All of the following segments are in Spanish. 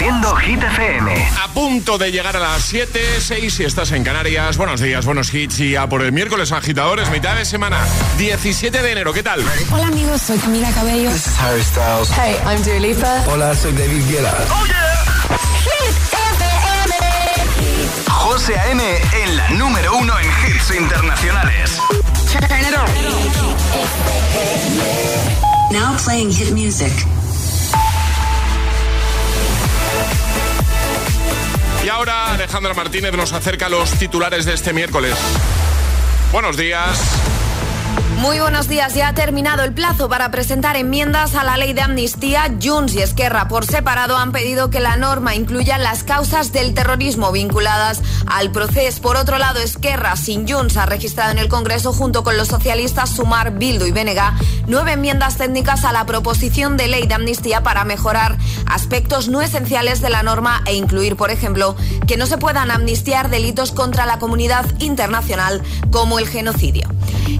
Haciendo Hit FM. A punto de llegar a las 7, 6 si estás en Canarias. Buenos días, buenos hits y a por el miércoles agitadores, mitad de semana, 17 de enero. ¿Qué tal? Hola amigos, soy Camila Cabello. This is Harry Styles. Hey, I'm Dua Lipa. Hola, soy David Guetta. Oh yeah. Hit FM. José A.M. en la número uno en hits internacionales. Now playing hit music. Ahora Alejandra Martínez nos acerca los titulares de este miércoles. Buenos días. Muy buenos días. Ya ha terminado el plazo para presentar enmiendas a la ley de amnistía. Junts y Esquerra por separado han pedido que la norma incluya las causas del terrorismo vinculadas al proceso. Por otro lado, Esquerra sin Junts ha registrado en el Congreso junto con los socialistas Sumar, Bildu y Benega nueve enmiendas técnicas a la proposición de ley de amnistía para mejorar aspectos no esenciales de la norma e incluir, por ejemplo, que no se puedan amnistiar delitos contra la comunidad internacional como el genocidio.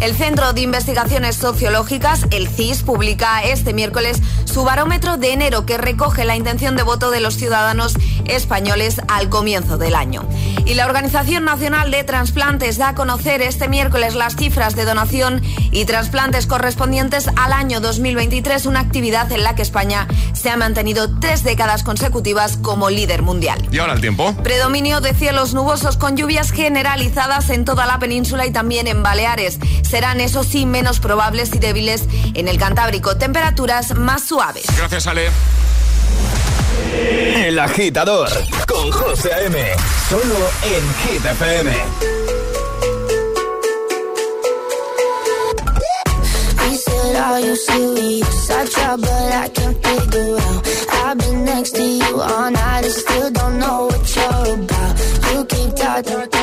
El Centro de Investigaciones Sociológicas, el CIS, publica este miércoles su barómetro de enero que recoge la intención de voto de los ciudadanos españoles al comienzo del año. Y la Organización Nacional de Transplantes da a conocer este miércoles las cifras de donación y trasplantes correspondientes al año 2023, una actividad en la que España se ha mantenido tres décadas consecutivas como líder mundial. ¿Y ahora el tiempo? Predominio de cielos nubosos con lluvias generalizadas en toda la península y también en Baleares. Serán, eso sí, menos probables y débiles en el Cantábrico. Temperaturas más suaves. Gracias, Ale. El agitador con José A.M. Solo en Hit FM. Are you serious? I try, but I can't figure out. I've been next to you all night and still don't know what you're about. You keep talking,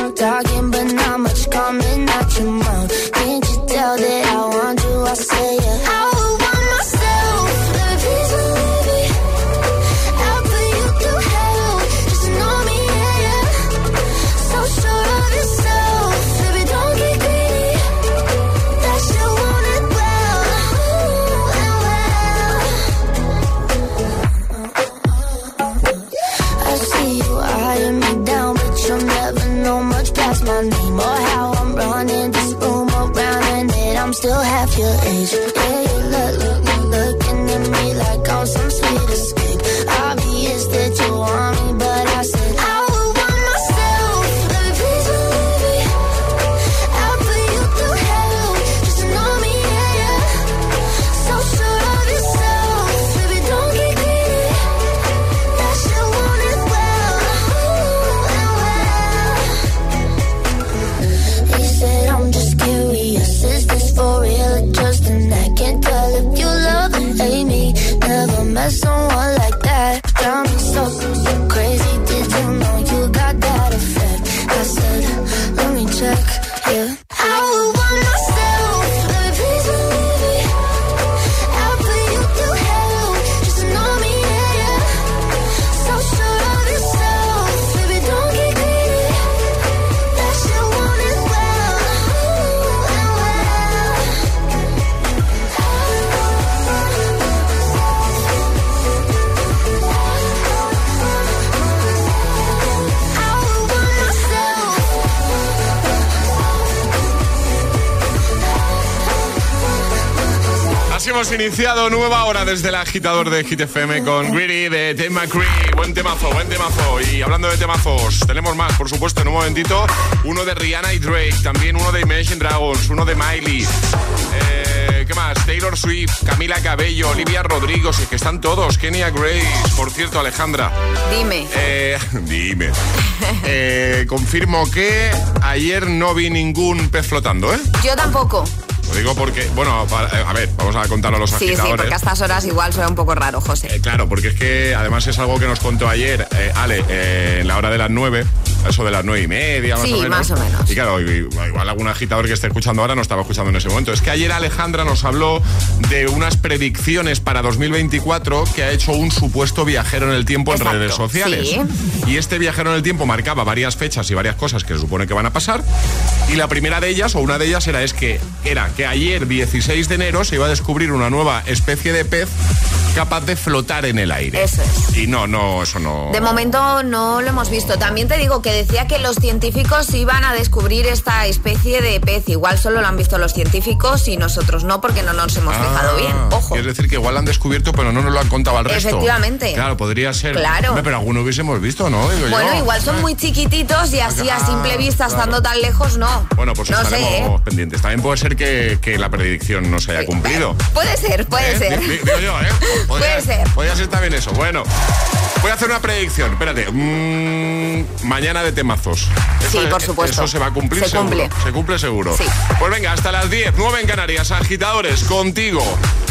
hemos iniciado nueva hora desde el agitador de Hit FM con Greedy de Tim McCree. Buen temazo, buen temazo. Y hablando de temazos, tenemos más, por supuesto, en un momentito. Uno de Rihanna y Drake, también uno de Imagine Dragons, uno de Miley. Eh, ¿Qué más? Taylor Swift, Camila Cabello, Olivia Rodrigo, y que están todos. Kenya Grace, por cierto, Alejandra. Dime. Eh, dime. Eh, confirmo que ayer no vi ningún pez flotando, ¿eh? Yo tampoco. Lo digo porque, bueno, eh, a ver, vamos a contarlo a los Sí, sí, agitadores. porque a estas horas igual suena un poco raro, José. Eh, claro, porque es que además es algo que nos contó ayer eh, Ale eh, en la hora de las eso de las nueve y media, más Sí, o menos. más o menos. Y claro, igual algún agitador que esté escuchando ahora no estaba escuchando en ese momento. Es que ayer Alejandra nos habló de unas predicciones para 2024 que ha hecho un supuesto viajero en el tiempo Exacto, en redes sociales. sí. Y este viajero en el tiempo marcaba varias fechas y varias cosas que se supone que van a pasar. Y la primera de ellas, o una de ellas, era, es que, era que ayer, 16 de enero, se iba a descubrir una nueva especie de pez capaz de flotar en el aire. Eso es. Y no, no, eso no. De momento no lo hemos visto. También te digo que decía que los científicos iban a descubrir esta especie de pez. Igual solo lo han visto los científicos y nosotros no, porque no nos hemos fijado bien. Ah, Ojo. Es decir, que igual lo han descubierto, pero no nos lo han contado al resto. Efectivamente. Claro, podría ser. Claro. Pero alguno hubiésemos visto, ¿no? Digo Bueno, yo. igual son muy chiquititos y así a Ah, simple vista, claro. estando tan lejos, no. Bueno, pues no estaremos ¿eh? pendientes. También puede ser que, que la predicción no se haya cumplido. Puede ser, puede ¿Eh? ser. Digo yo, ¿eh? Podría- Puede ser. Podría ser también eso. Bueno, voy a hacer una predicción. Espérate. Mm, mañana de temazos. Sí, Eso- por supuesto. Eso se va a cumplir Se seguro. cumple. Se cumple seguro. Sí. Pues venga, hasta las 10, 9 en Canarias. Agitadores, contigo,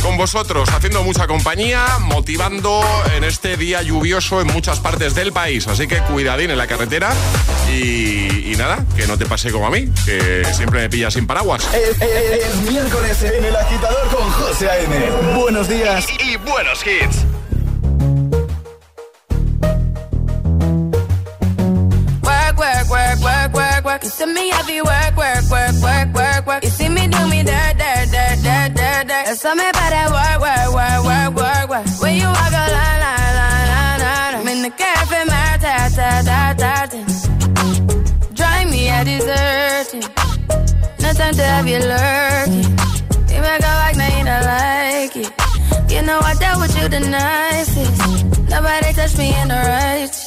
con vosotros, haciendo mucha compañía, motivando en este día lluvioso en muchas partes del país. Así que cuidadín en la carretera y, y nada, que no te pase como a mí, que siempre me pilla sin paraguas. Es, es- es miércoles en el agitador con José A.M. Buenos días y, y buenos hits. Work. You see me heavy work, work, work, work, work, work. You see me do me dirt, dirt, dirt, dirt, dirt, dirt. There's something about that work, work, work, work, work, work. When you walk a line, line, line, line, line. I'm in the cafe, my ta, ta, ta, ta, ta. Drive me a deserting. No time to have you lurking. You make a like, now you don't like it. You know I dealt with you the nicest. Nobody touched me in the righteous.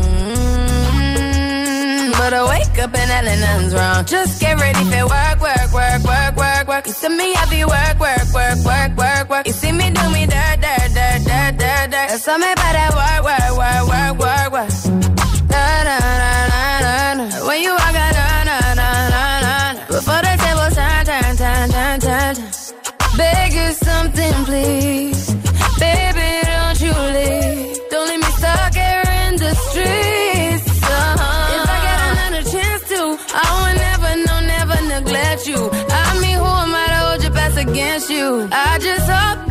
I wake up and hell nothing's wrong. Just get ready for work, work, work, work, work, work. You see me happy work, work, work, work, work, work. You see me do me dirt, dirt, dirt, dirt, dirt, dirt. There's something about that work, work, work, work, work, work. Da, da, da, da, da, da. When you walk out, da, da, da, da, da. Before the table turn, turn, turn, turn, turn, turn. Beg you something, please. Baby, against you? I just hope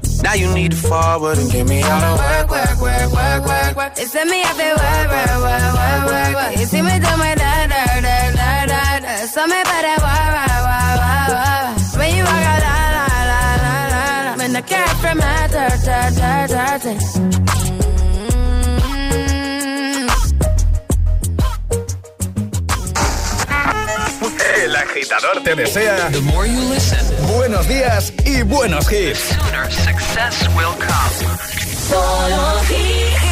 Now you need to forward and give me all the work, work, work, work, work, work. It's me, I feel work, work, work, work, work, work. You see me do my da, da, da, da, da, da. Something about that work, work, work, work, work. When you walk out, la, la, la, la, la, la. When the cat from my ta, ta, ta, ta, El agitador te desea buenos días y buenos hits. success will come. Solo hit,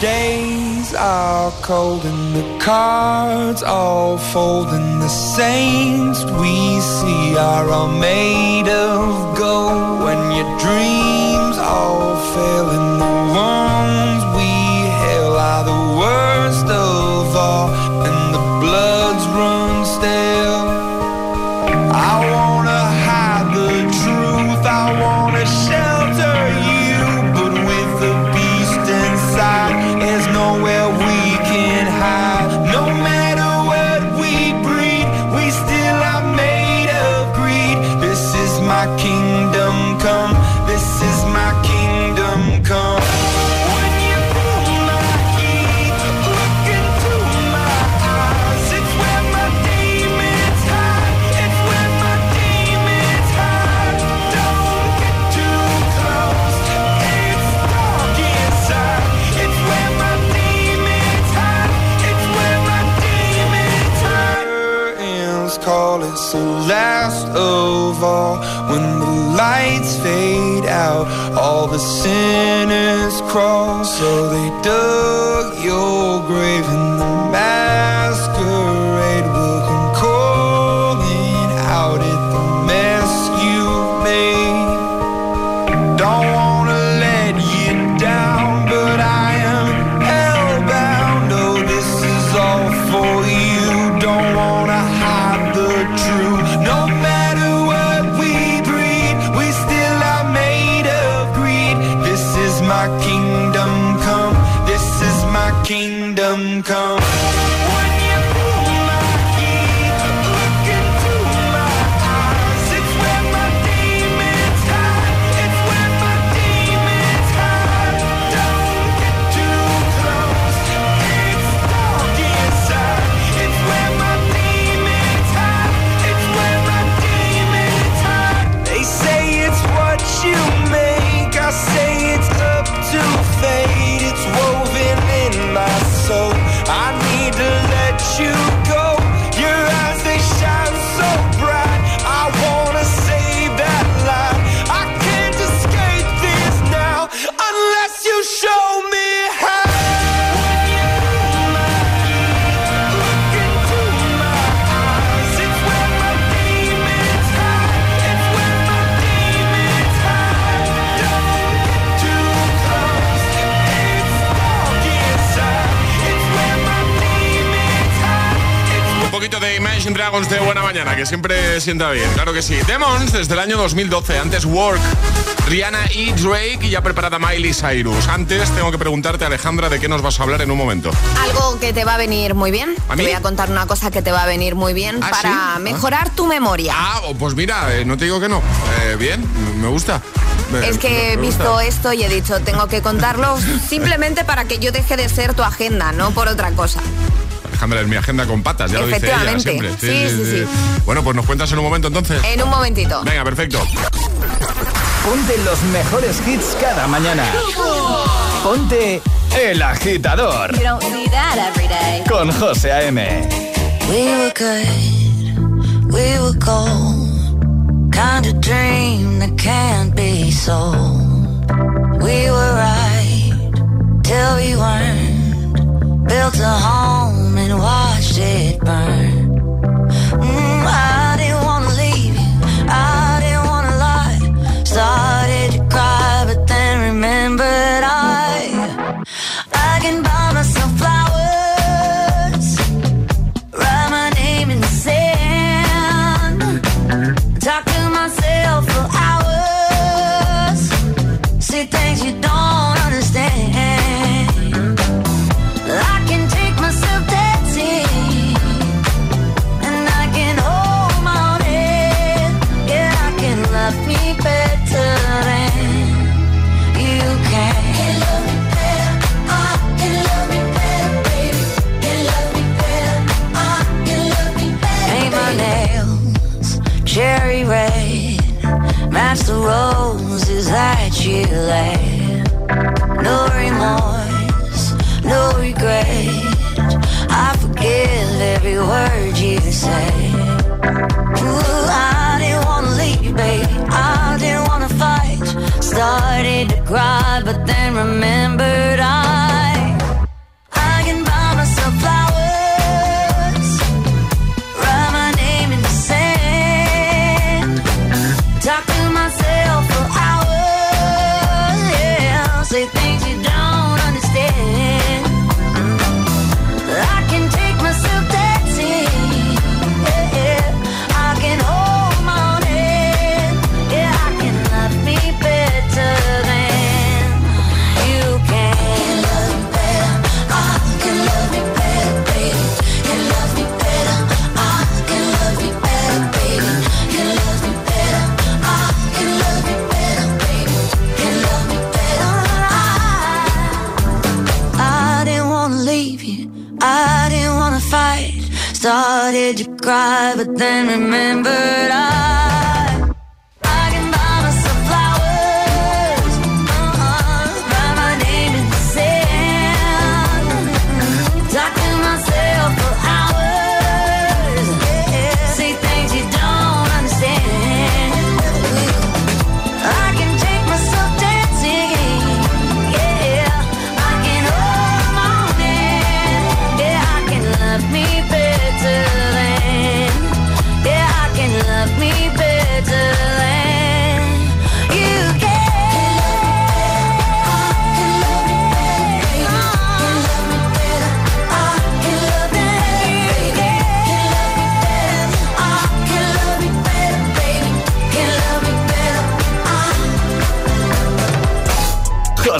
days are cold and the cards all fold and the saints we see are all made of gold when your dreams all fail of all When the lights fade out All the sinners crawl So they do. kingdom come. Dragons de Buena Mañana, que siempre sienta bien, claro que sí. Demons desde el año 2012, antes Work, Rihanna y Drake y ya preparada Miley Cyrus. Antes tengo que preguntarte, Alejandra, de qué nos vas a hablar en un momento. Algo que te va a venir muy bien. ¿A mí? Voy a contar una cosa que te va a venir muy bien ¿Ah, para ah. mejorar tu memoria. Ah, oh, pues mira, eh, no te digo que no. Eh, bien, me gusta. Es que he visto esto y he dicho, tengo que contarlo simplemente para que yo deje de ser tu agenda, no por otra cosa. Déjame mi agenda con patas, ya lo dice ella siempre. Sí sí, sí, sí, sí. Bueno, pues nos cuentas en un momento entonces. En un momentito. Venga, perfecto. Ponte los mejores hits cada mañana. Ponte El Agitador. You don't see that every day. Con José A.M. We were good, we were cold. Kind of dream that can't be sold. We were right till we weren't. Built a home. it burn. cry, but then remembered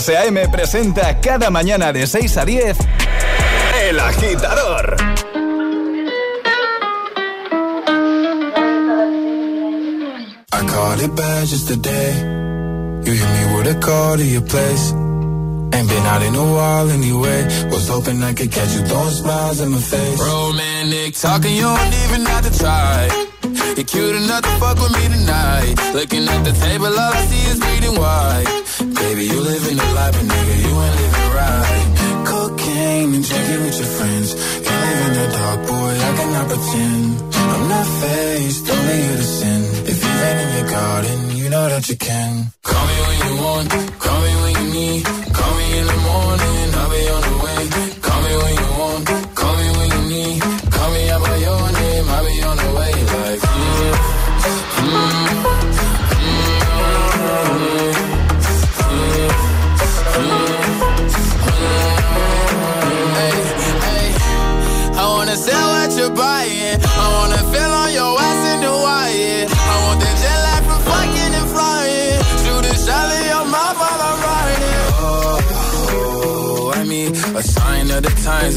José A.M. presenta cada mañana de 6 a 10 El Agitador. I caught it bad just today. You hit me with a call to your place. Ain't been out in a while anyway. Was hoping I could catch you throwing smiles in my face. Romantic talking, you don't even have to try. You're cute enough to fuck with me tonight. Looking at the table, all I see is bleeding white. Baby, you living a life, but nigga, you ain't living right. Cocaine and drinking with your friends. Can't live in the dark, boy, I cannot pretend. I'm not faced, only you to sin. If you rain in your garden, you know that you can. Call me when you want, call me when you need.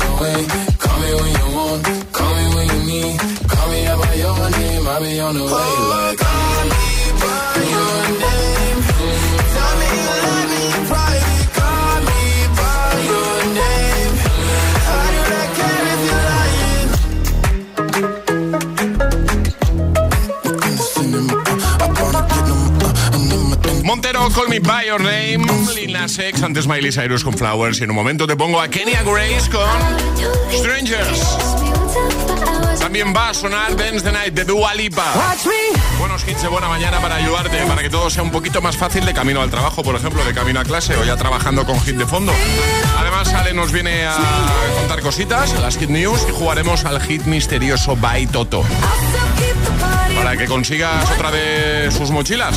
Call me when you want, call me when you need. Call me out by your name, I'll be on the way. Call Me By Your Name, Lil Nas X, antes Miley Cyrus con Flowers y en un momento te pongo a Kenya Grace con Strangers. También va a sonar Dance the Night de Dua Lipa. Buenos hits de buena mañana para ayudarte, para que todo sea un poquito más fácil de camino al trabajo, por ejemplo, de camino a clase o ya trabajando con hit de fondo. Además, Ale nos viene a contar cositas, las hit news y jugaremos al hit misterioso by Toto. Para que consigas otra de sus mochilas.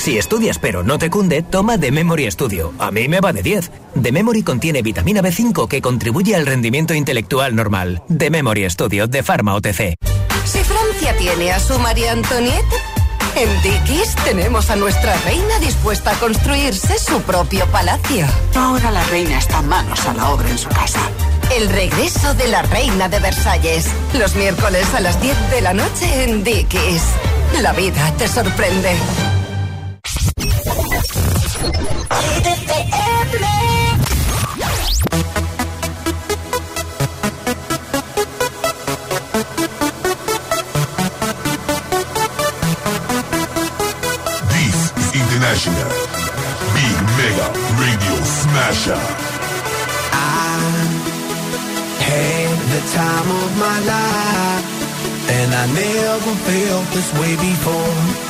Si estudias pero no te cunde, toma The Memory Studio. A mí me va de 10. The Memory contiene vitamina B5 que contribuye al rendimiento intelectual normal. The Memory Studio de Pharma OTC. Si Francia tiene a su María Antonieta, en Dickies tenemos a nuestra reina dispuesta a construirse su propio palacio. Ahora la reina está manos a la obra en su casa. El regreso de la reina de Versalles. Los miércoles a las 10 de la noche en Dickies. La vida te sorprende. Time of my life, and I never felt this way before.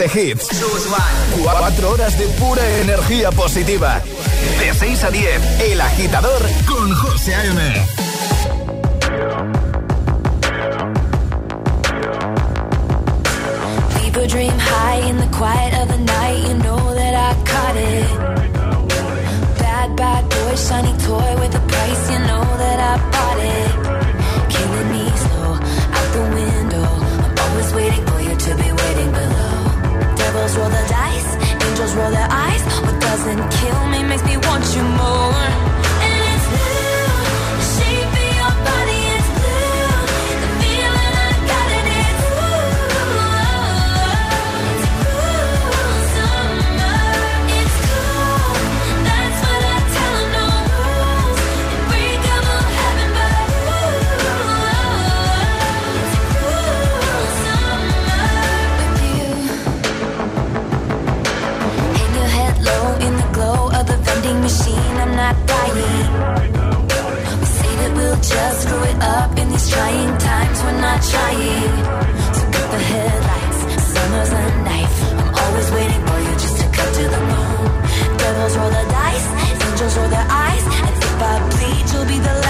de hits. 4 horas de pura energía positiva. De 6 a 10, El Agitador con José A.M. People dream high in the quiet of the night. You know that I caught it. Bad, bad boy, shiny toy with a price. Trying times. We're not trying. So cut the headlights. Summer's a knife. I'm always waiting for you just to cut to the bone. Devils roll the dice, angels roll their eyes, and if I bleed, you'll be the last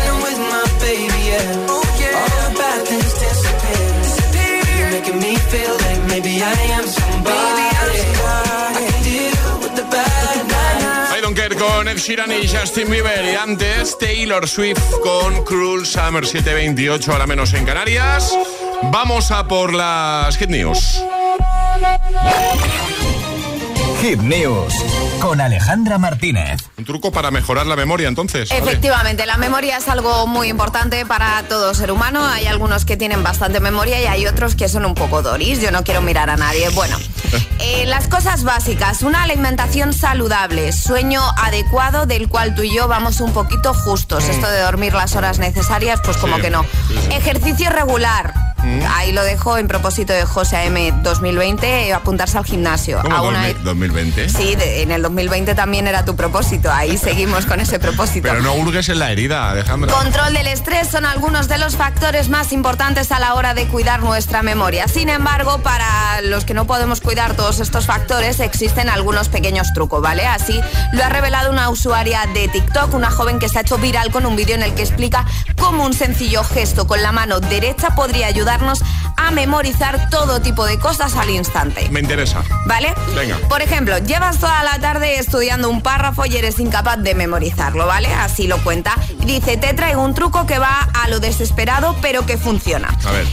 Sheeran y Justin Bieber. Y antes, Taylor Swift con Cruel Summer 728, a la menos en Canarias. Vamos a por las Hit News. Hit News con Alejandra Martínez. Un truco para mejorar la memoria, entonces. ¿vale? Efectivamente, la memoria es algo muy importante para todo ser humano. Hay algunos que tienen bastante memoria y hay otros que son un poco doris. Yo no quiero mirar a nadie. Bueno, eh, las cosas básicas. Una alimentación saludable, sueño adecuado del cual tú y yo vamos un poquito justos. Esto de dormir las horas necesarias, pues como Sí, que no. sí, sí. Ejercicio regular. Ahí lo dejo en propósito de José AM 2020, eh, apuntarse al gimnasio. ¿Cómo A una- 2000 2020? Sí, de- en el 2020 también era tu propósito. Ahí seguimos con ese propósito. Pero no hurgues en la herida, Alejandra. Control del estrés son algunos de los factores más importantes a la hora de cuidar nuestra memoria. Sin embargo, para los que no podemos cuidar todos estos factores, existen algunos pequeños trucos, ¿vale? Así lo ha revelado una usuaria de TikTok, una joven que se ha hecho viral con un vídeo en el que explica cómo un sencillo gesto con la mano derecha podría ayudarnos a memorizar todo tipo de cosas al instante. Me interesa. ¿Vale? Venga. Por ejemplo, llevas toda la tarde estudiando un párrafo y eres incapaz de memorizarlo, ¿vale? Así lo cuenta. Dice, te traigo un truco que va a lo desesperado, pero que funciona. A ver.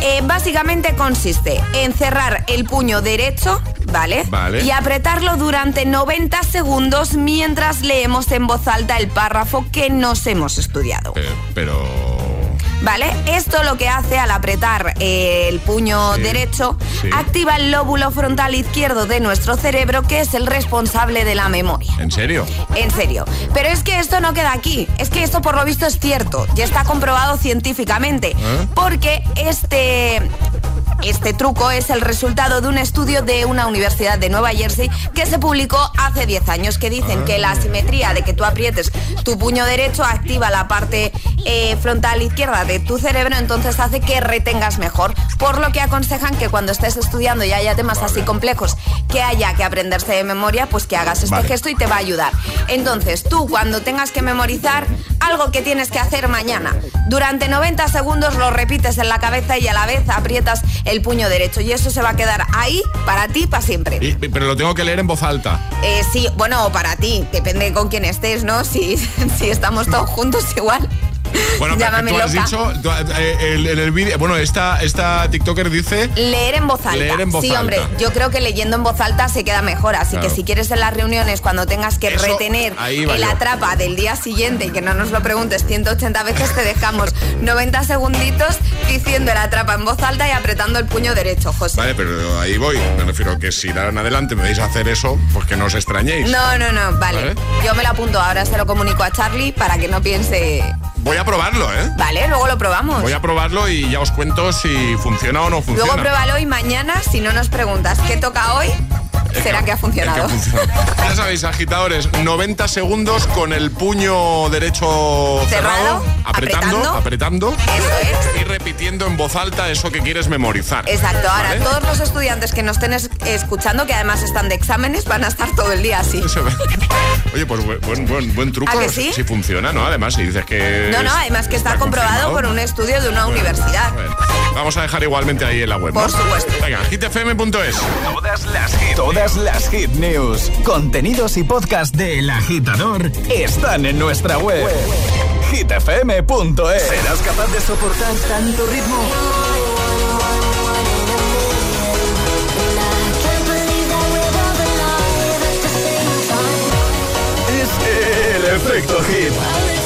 Eh, básicamente consiste en cerrar el puño derecho, ¿vale? Vale. Y apretarlo durante 90 segundos mientras leemos en voz alta el párrafo que nos hemos estudiado. Eh, pero. ¿Vale? Esto lo que hace al apretar eh, el puño Sí, derecho, sí. activa el lóbulo frontal izquierdo de nuestro cerebro, que es el responsable de la memoria. ¿En serio? En serio. Pero es que esto no queda aquí. Es que esto por lo visto es cierto. Ya está comprobado científicamente. ¿Eh? Porque este... Este truco es el resultado de un estudio de una universidad de Nueva Jersey que se publicó hace 10 años que dicen que la asimetría de que tú aprietes tu puño derecho activa la parte eh, frontal izquierda de tu cerebro, entonces hace que retengas mejor. Por lo que aconsejan que cuando estés estudiando y haya temas así complejos que haya que aprenderse de memoria, pues que hagas este Vale. gesto y te va a ayudar. Entonces, tú cuando tengas que memorizar algo que tienes que hacer mañana, durante 90 segundos lo repites en la cabeza y a la vez aprietas el puño derecho y eso se va a quedar ahí para ti para siempre. Y- pero lo tengo que leer en voz alta. Eh, sí, bueno, para ti, depende con quién estés, ¿no? Si, si estamos todos juntos igual. Bueno, Llámame tú has loca. dicho, tú, eh, el- en el vídeo, bueno, esta, esta TikToker dice Leer en voz alta. Leer en voz sí, alta. hombre, yo creo que leyendo en voz alta se queda mejor. Así Claro. que si quieres en las reuniones, cuando tengas que Eso, retener el yo. atrapa del día siguiente y que no nos lo preguntes 180 veces, te dejamos 90 segunditos diciendo el atrapa en voz alta y apretando el puño derecho, José. Vale, pero ahí voy. Me refiero que si en adelante me vais a hacer eso, pues que no os extrañéis. No, no, no, vale. Vale. Yo me lo apunto ahora, se lo comunico a Charlie para que no piense. Voy a probarlo, ¿eh? Vale, luego lo probamos. Voy a probarlo y ya os cuento si funciona o no funciona. Luego pruébalo y mañana, si no nos preguntas qué toca hoy, será que ha funcionado. Ya sabéis, agitadores, 90 segundos con el puño derecho cerrado, Cerrado, apretando, apretando. apretando y repitiendo en voz alta eso que quieres memorizar. Exacto, ahora ¿Vale? todos los estudiantes que nos estén es- escuchando, que además están de exámenes, van a estar todo el día así. Eso. Oye, pues buen, buen, buen, buen truco. ¿A que sí? Si funciona, ¿no? Además, si dices que. No, no, además que está comprobado por un estudio de una universidad. Vamos a dejar igualmente ahí en la web. Por ¿no? supuesto. Venga, hitfm.es. Todas las hit, todas las hit news, contenidos y podcast del agitador están en nuestra web. hitfm.es. ¿Serás capaz de soportar tanto ritmo? Es el efecto hit.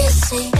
You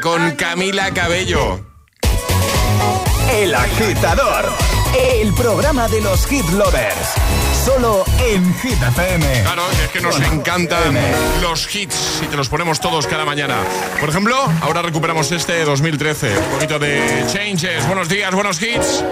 Con Camila Cabello. El agitador. El programa de los hit lovers. Solo en Hit FM. Claro, es que nos encantan los hits y te los ponemos todos cada mañana. Por ejemplo, ahora recuperamos este 2013. Un poquito de changes. Buenos días, buenos hits.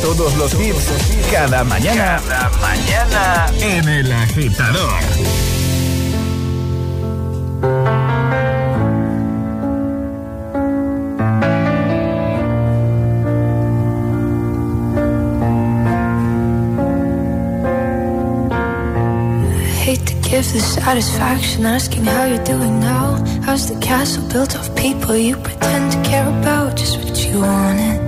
Todos los hits cada mañana. Cada mañana en el agitador. give the satisfaction asking how you're doing now. How's the castle built of people you pretend to care about? Just what you wanted.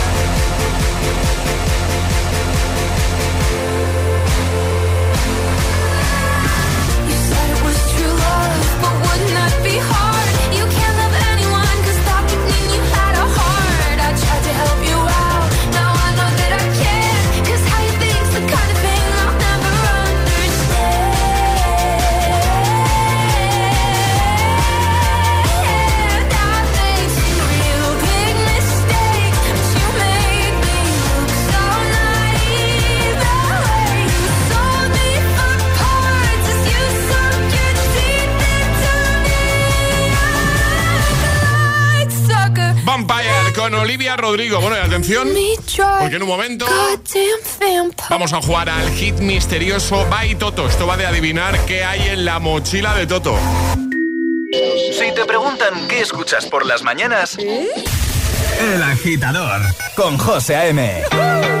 Vampire con Olivia Rodrigo. Bueno, y atención, porque en un momento vamos a jugar al hit misterioso By Toto. Esto va de adivinar qué hay en la mochila de Toto. Si te preguntan qué escuchas por las mañanas, El agitador con José A.M.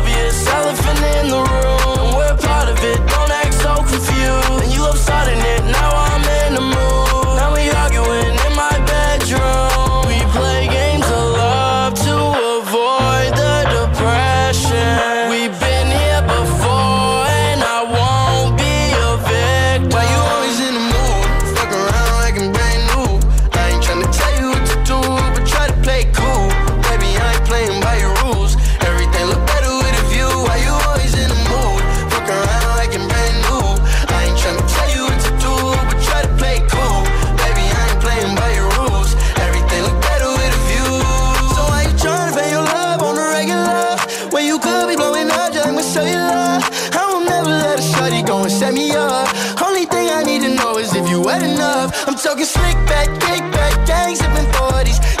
you had enough. I'm talking slick back, kick back, gang 40s.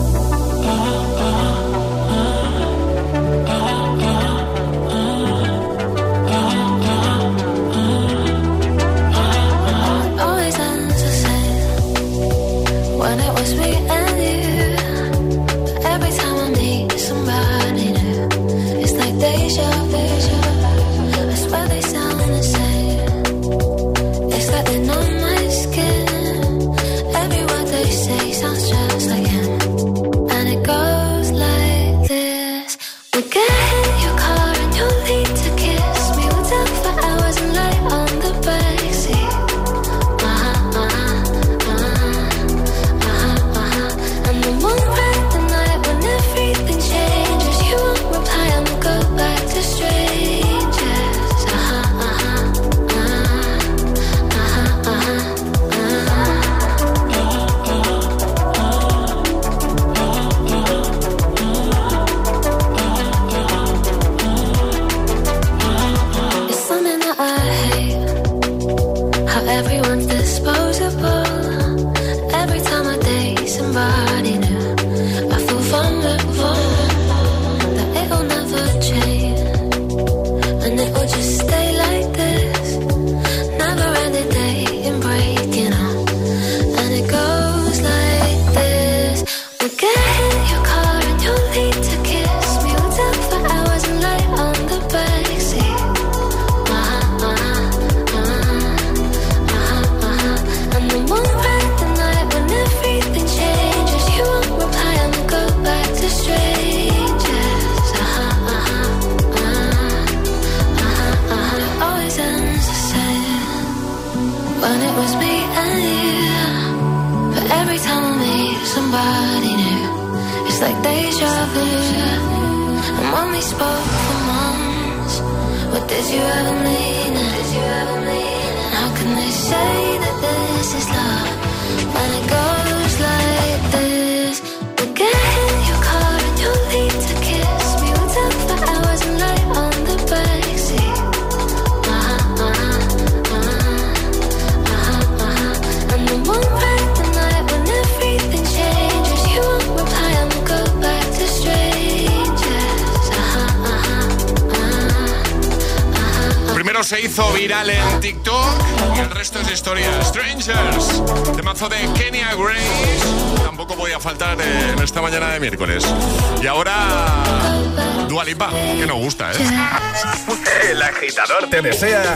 te desea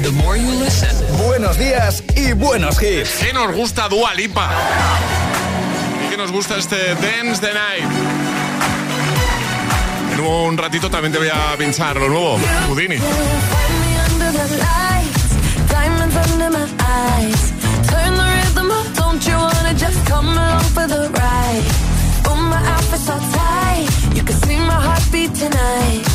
buenos días y buenos hits. ¿Qué nos gusta Dualipa? ¿Y qué nos gusta este Dance the Night? En un ratito también te voy a pinchar lo nuevo, Houdini. my outfit's all tight, you can see my heartbeat tonight.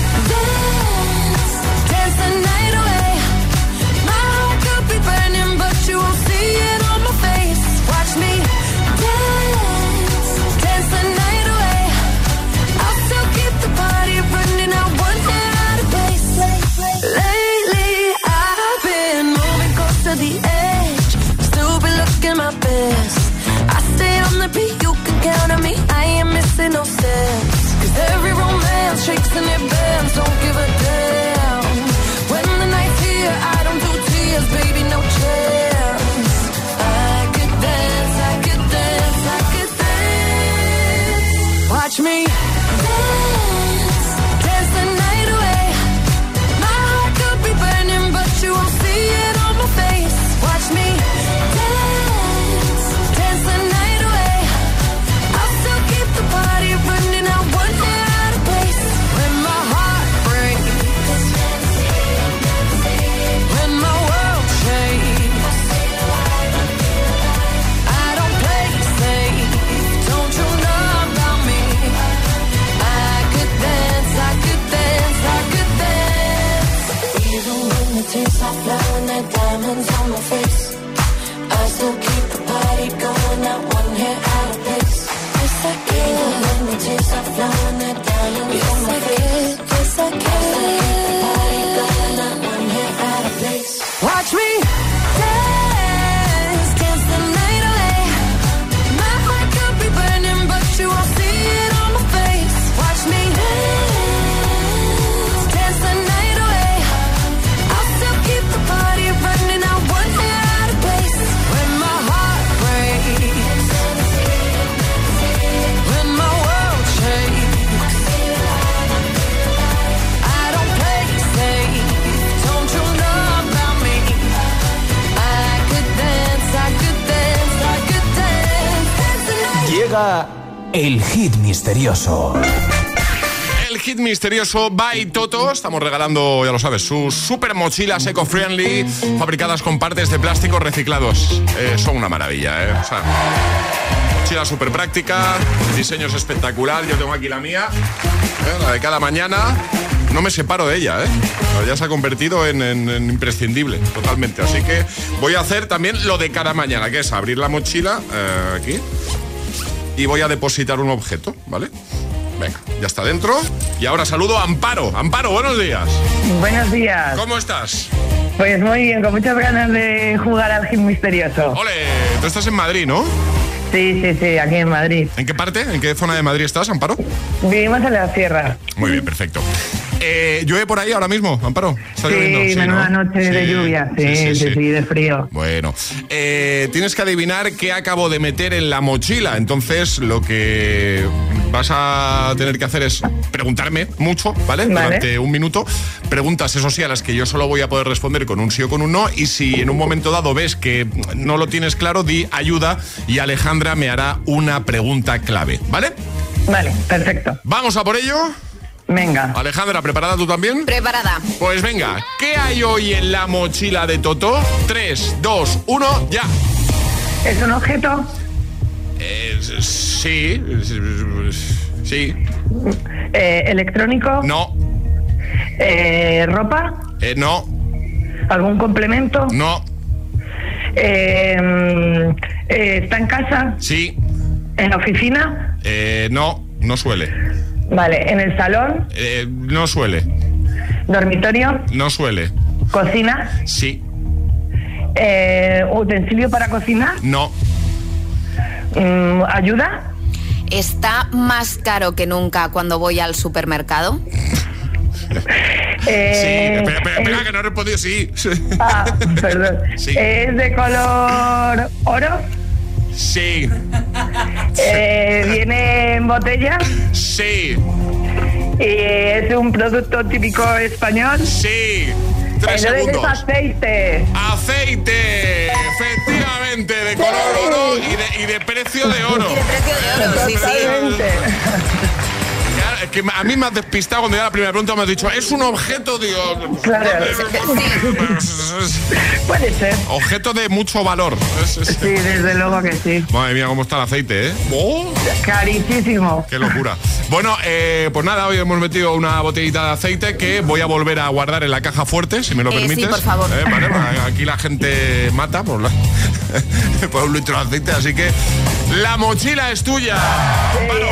no steps. Cause every romance shakes and it bends, don't give a el hit misterioso. El hit misterioso by Toto. Estamos regalando, ya lo sabes, sus super mochilas eco-friendly fabricadas con partes de plástico reciclados. Eh, son una maravilla, ¿eh? O sea, mochila súper práctica, el diseño es espectacular. Yo tengo aquí la mía, ¿eh? la de cada mañana. No me separo de ella, ¿eh? Ya se ha convertido en, imprescindible, totalmente. Así que voy a hacer también lo de cada mañana, que es abrir la mochila eh, aquí y voy a depositar un objeto, ¿vale? Venga, ya está dentro. Y ahora saludo a Amparo. Amparo, buenos días. Buenos días. ¿Cómo estás? Pues muy bien, con muchas ganas de jugar al hit misterioso. Ole, tú estás en Madrid, ¿no? Sí, sí, sí, aquí en Madrid. ¿En qué parte? ¿En qué zona de Madrid estás, Amparo? Vivimos en la sierra. Muy bien, perfecto. Eh, ¿Llueve por ahí ahora mismo, Amparo? ¿Está Sí, lloviendo? menuda ¿no? noche de Sí, lluvia. Sí, sí, sí, de frío. Bueno, eh, tienes que adivinar qué acabo de meter en la mochila. Entonces, lo que vas a tener que hacer es preguntarme mucho, ¿vale? Vale. Durante un minuto. Preguntas, eso sí, a las que yo solo voy a poder responder con un sí o con un no. Y si en un momento dado ves que no lo tienes claro, di ayuda y Alejandra me hará una pregunta clave, ¿vale? Vale, perfecto. ¿Vamos a por ello? Venga. Alejandra, ¿preparada tú también? Preparada. Pues venga, ¿qué hay hoy en la mochila de Toto? 3, 2, 1, ya. ¿Es un objeto? Eh, sí, sí. Eh, ¿Electrónico? No, Eh, ¿Ropa? eh, no, ¿Algún complemento? no, Eh, mm, eh, ¿Está en casa? sí, ¿En la oficina? eh, no, no suele. Vale, ¿en el salón? Eh, no suele, ¿Dormitorio? no suele. ¿Cocina? Sí, Eh, ¿Utensilio para cocinar? no, Mm, ¿Ayuda? ¿Está más caro que nunca cuando voy al supermercado? Eh, sí. Espera, espera, eh, que no he respondido, sí. Ah, perdón. Sí. ¿Es de color oro? Sí, Eh, ¿Viene en botella? sí, ¿Y es un producto típico español? sí. Tres Entonces es segundos. aceite. Aceite, efectivamente, de color oro y de, y de precio de oro. Y de precio de oro, sí, sí. Que a mí me has despistado cuando ya la primera pregunta me has dicho, es un objeto, digo. Claro. Puede ser. Objeto de mucho valor. Sí, desde luego que sí. Madre mía, cómo está el aceite, ¿eh? ¡Oh! Carísimo. ¡Qué locura! Bueno, eh, pues nada, hoy hemos metido una botellita de aceite que voy a volver a guardar en la caja fuerte, si me lo Eh, sí, permites. por favor. Eh, vale, va, aquí la gente mata por, la- por un litro de aceite, así que la mochila es tuya. Qué bien,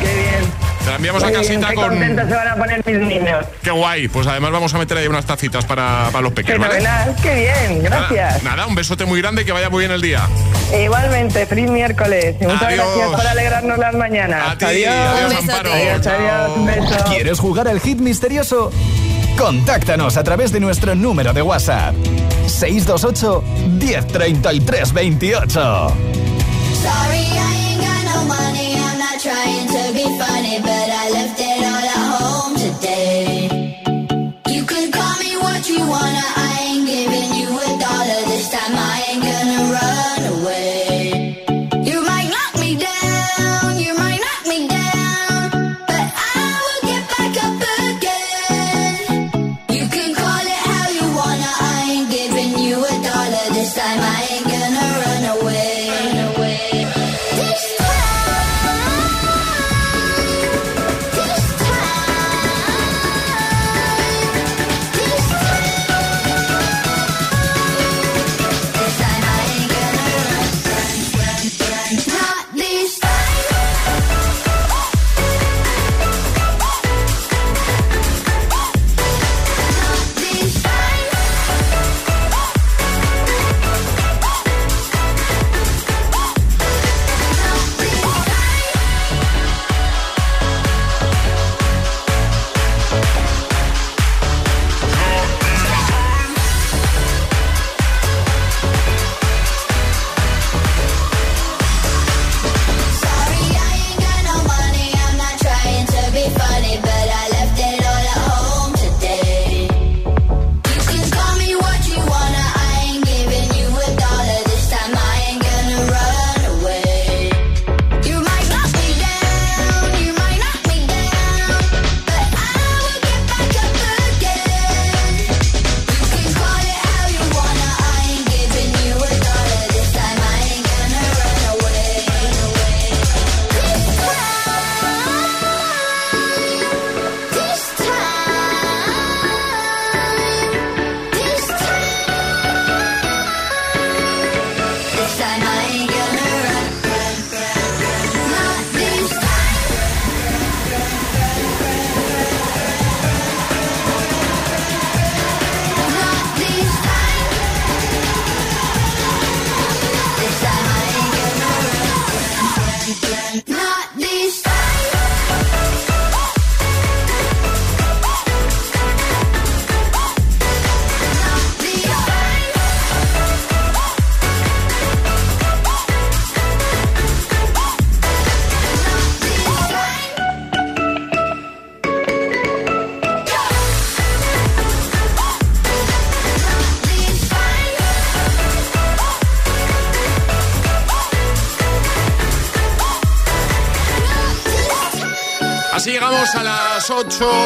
qué bien. Te la enviamos a Muy casita qué con... contentos se van a poner mis niños. Qué guay. Pues además vamos a meter ahí unas tacitas para, para los pequeños, qué bien, gracias. Nada, nada, un besote muy grande y que vaya muy bien el día. Igualmente, feliz miércoles. Y muchas Adiós. gracias por alegrarnos las mañanas. A ti, adiós. adiós, Un besote. Amparo. Adiós, adiós, un beso. ¿Quieres jugar al hit misterioso? Contáctanos a través de nuestro número de WhatsApp. 628 1033 28. Sorry, I trying to be funny, but I left it all at home today. You can call me what you wanna. I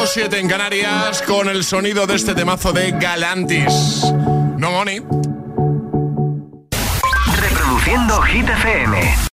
8, 7 en Canarias con el sonido de este temazo de Galantis. No Money. Reproduciendo Hit FM.